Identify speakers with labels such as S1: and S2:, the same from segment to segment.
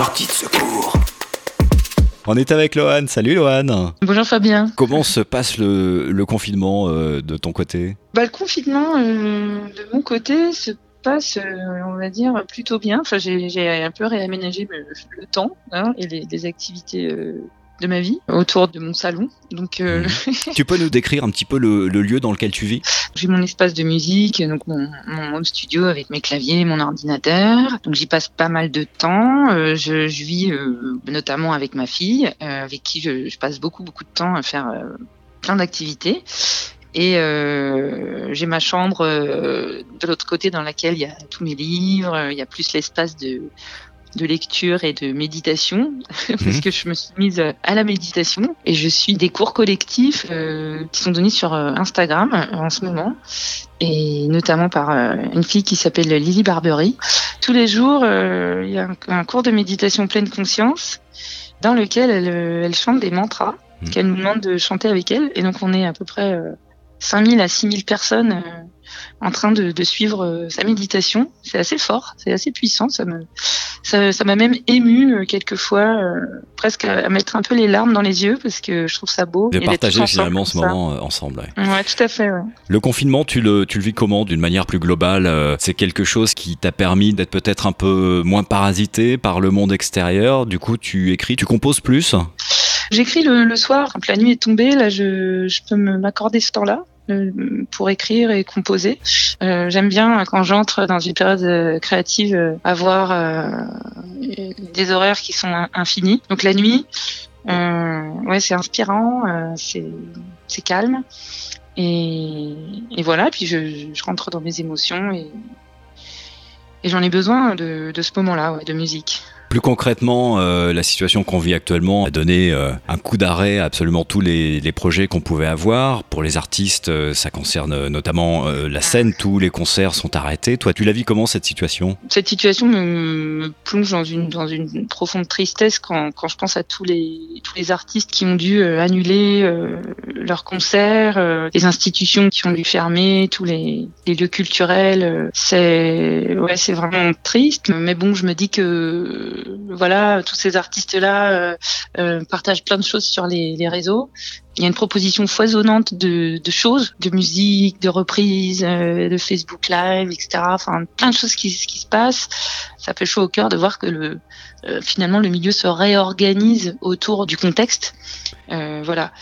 S1: Sortie de secours.
S2: On est avec Lohan. Salut Lohan.
S3: Bonjour Fabien.
S2: Comment se passe le, le confinement euh, de ton côté
S3: bah, Le confinement euh, de mon côté se passe, euh, on va dire, plutôt bien. Enfin, j'ai un peu réaménagé le, le temps hein, et les, les activités de ma vie autour de mon salon. Donc, euh,
S2: mmh. tu peux nous décrire un petit peu le, le lieu dans lequel tu vis?
S3: J'ai mon espace de musique, donc mon, mon, home studio avec mes claviers, mon ordinateur. Donc j'y passe pas mal de temps. Euh, je, je, vis euh, notamment avec ma fille, avec qui je, je, passe beaucoup beaucoup de temps à faire plein d'activités. Et euh, j'ai ma chambre euh, de l'autre côté dans laquelle il y a tous mes livres, il y a plus l'espace de, de lecture et de méditation parce mmh. que je me suis mise à la méditation et je suis des cours collectifs euh, qui sont donnés sur euh, Instagram euh, en ce moment et notamment par euh, une fille qui s'appelle Lily Barbery. Tous les jours, euh, il y a un, un, cours de méditation pleine conscience dans lequel elle, elle chante des mantras mmh. qu'elle nous demande de chanter avec elle et donc on est à peu près 5000 à 6000 personnes euh, en train de, de suivre euh, sa méditation. C'est assez fort, c'est assez puissant. Ça me, ça, ça m'a même ému euh, quelquefois, euh, presque à, à, mettre un peu les larmes dans les yeux parce que je trouve ça beau.
S2: De partager finalement ce moment
S3: ça.
S2: ensemble.
S3: Ouais. ouais. tout à fait. Ouais.
S2: Le confinement, tu le, tu le vis comment d'une manière plus globale C'est quelque chose qui t'a permis d'être peut-être un peu moins parasité par le monde extérieur? Du coup, tu écris, tu composes plus?
S3: J'écris le, le, soir, quand la nuit est tombée, là je, je peux m'accorder ce temps-là pour écrire et composer. Euh, J'aime bien quand j'entre dans une période créative avoir euh, des horaires qui sont infinis. Donc la nuit, euh, ouais, c'est inspirant, euh, c'est calme. Et, voilà, puis je, rentre dans mes émotions et, j'en ai besoin de, ce moment-là, de musique.
S2: Plus concrètement, euh, la situation qu'on vit actuellement a donné euh, un coup d'arrêt à absolument tous les, les projets qu'on pouvait avoir. Pour les artistes, euh, ça concerne notamment euh, la scène, tous les concerts sont arrêtés. Toi, tu la vis comment cette situation?
S3: Cette situation me, me, plonge dans une, dans une profonde tristesse quand, quand je pense à tous les, tous les artistes qui ont dû euh, annuler leurs concerts, les institutions qui ont dû fermer, tous les, les lieux culturels. C'est ouais, c'est vraiment triste. Mais bon, je me dis que voilà, tous ces artistes-là euh, euh, partagent plein de choses sur les, réseaux. Il y a une proposition foisonnante de, choses, de musique, de reprises, euh, de Facebook Live, etc. Enfin, plein de choses qui, se passent. Ça fait chaud au cœur de voir que le, finalement le milieu se réorganise autour du contexte. Voilà.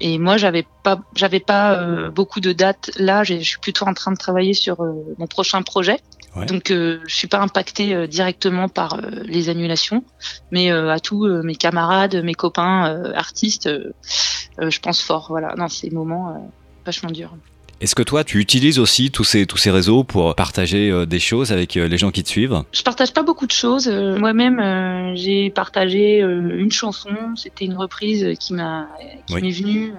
S3: Et moi, j'avais pas, pas beaucoup de dates là. Je suis plutôt en train de travailler sur mon prochain projet. Donc, euh, je suis pas impactée euh, directement par euh, les annulations, mais à tous mes camarades, mes copains artistes, je pense fort. Voilà, dans ces moments vachement durs.
S2: Est-ce que toi, tu utilises aussi tous ces, tous ces réseaux pour partager euh, des choses avec euh, les gens qui te suivent?
S3: Je partage pas beaucoup de choses. Euh, Moi-même, j'ai partagé une chanson. C'était une reprise qui m'a qui oui. m'est venue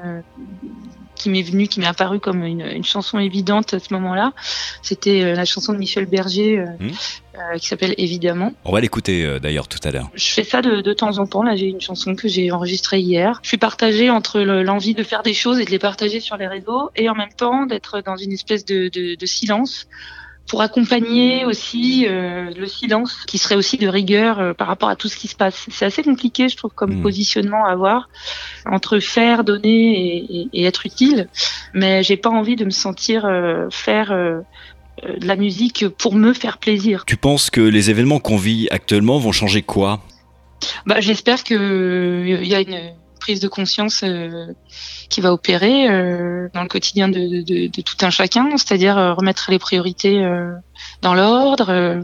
S3: qui m'est venu, qui m'est apparu comme une, une, chanson évidente à ce moment-là. C'était euh, la chanson de Michel Berger euh, mmh. Euh, qui s'appelle Évidemment.
S2: On va l'écouter euh, d'ailleurs tout à l'heure.
S3: Je fais ça de, de, temps en temps. Là, j'ai une chanson que j'ai enregistrée hier. Je suis partagée entre l'envie de faire des choses et de les partager sur les réseaux et en même temps d'être dans une espèce de, de, de silence pour accompagner aussi euh, le silence qui serait aussi de rigueur euh, par rapport à tout ce qui se passe. C'est assez compliqué, je trouve, comme mmh. positionnement à avoir entre faire, donner et, et, et être utile, mais j'ai pas envie de me sentir euh, faire de la musique pour me faire plaisir.
S2: Tu penses que les événements qu'on vit actuellement vont changer quoi?
S3: Bah, J'espère qu'il euh, y a une prise de conscience euh, qui va opérer euh, dans le quotidien de, de, tout un chacun, c'est-à-dire euh, remettre les priorités euh, dans l'ordre,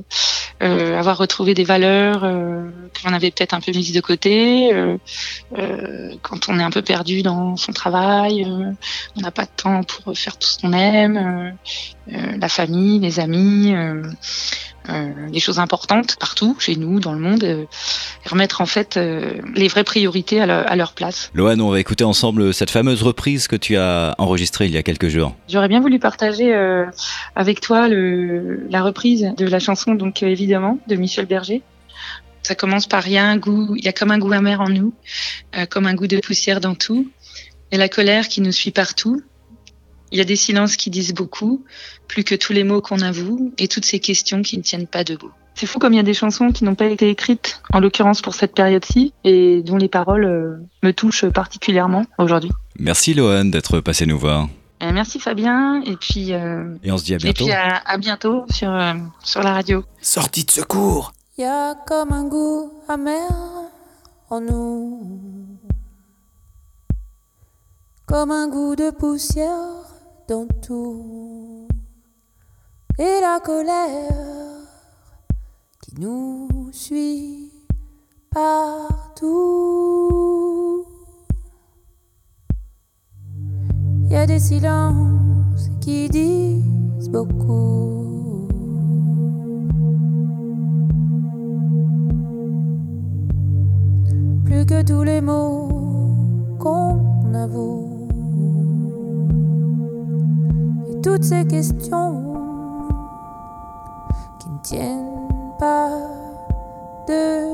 S3: avoir retrouvé des valeurs que l'on avait peut-être un peu mises de côté, quand on est un peu perdu dans son travail, on n'a pas de temps pour faire tout ce qu'on aime, la famille, les amis des choses importantes partout, chez nous, dans le monde, et remettre en fait les vraies priorités à, leur place.
S2: Lohan, on va écouter ensemble cette fameuse reprise que tu as enregistrée il y a quelques jours.
S3: J'aurais bien voulu partager euh, avec toi la reprise de la chanson, donc évidemment, de Michel Berger. Ça commence par il y a un goût, il y a comme un goût amer en nous, comme un goût de poussière dans tout, et la colère qui nous suit partout. Il y a des silences qui disent beaucoup, plus que tous les mots qu'on avoue, et toutes ces questions qui ne tiennent pas debout. C'est fou comme il y a des chansons qui n'ont pas été écrites, en l'occurrence pour cette période-ci, et dont les paroles euh, me touchent particulièrement aujourd'hui.
S2: Merci Lohan d'être passé nous voir.
S3: Euh, merci Fabien, et puis, euh,
S2: Et on se dit à
S3: et
S2: bientôt.
S3: puis à, à bientôt sur, euh, sur la radio.
S1: Sortie de secours
S4: Y a comme un goût amer en nous, comme un goût de poussière dans tout, et la colère qui nous suit partout. Y a des silences qui disent beaucoup. plus que tous les mots toutes ces questions qui ne tiennent pas debout.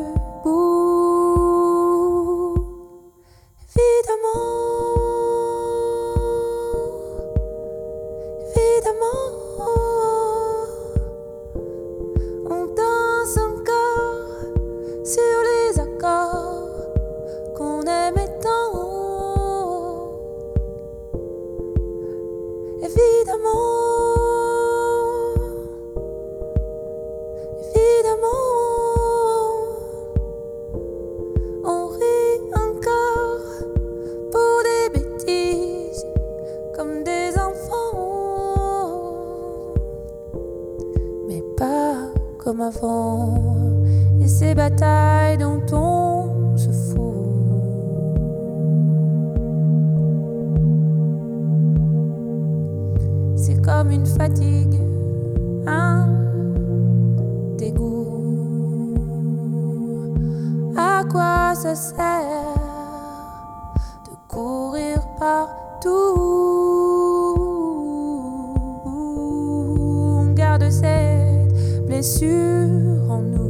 S4: Comme une fatigue, un dégoût. À quoi ça sert de courir partout? On garde cette blessure en nous.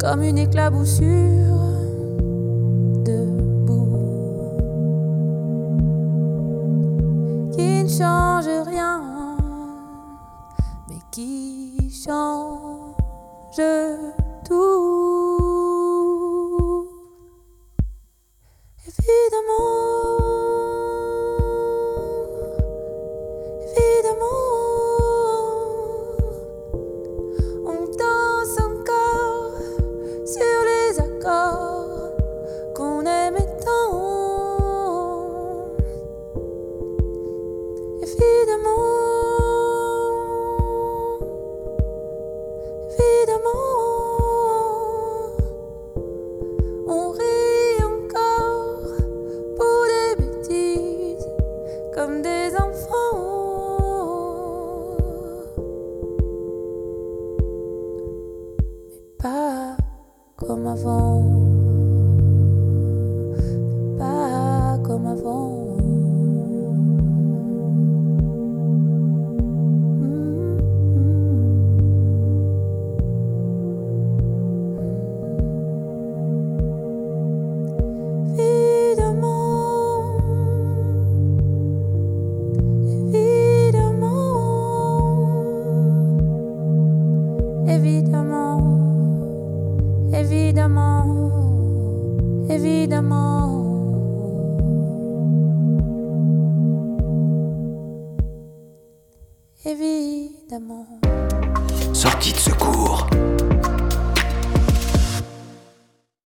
S4: Comme une éclaboussure change rien, mais qui change tout? Comme avant. Évidemment, évidemment, évidemment.
S1: Sortie de secours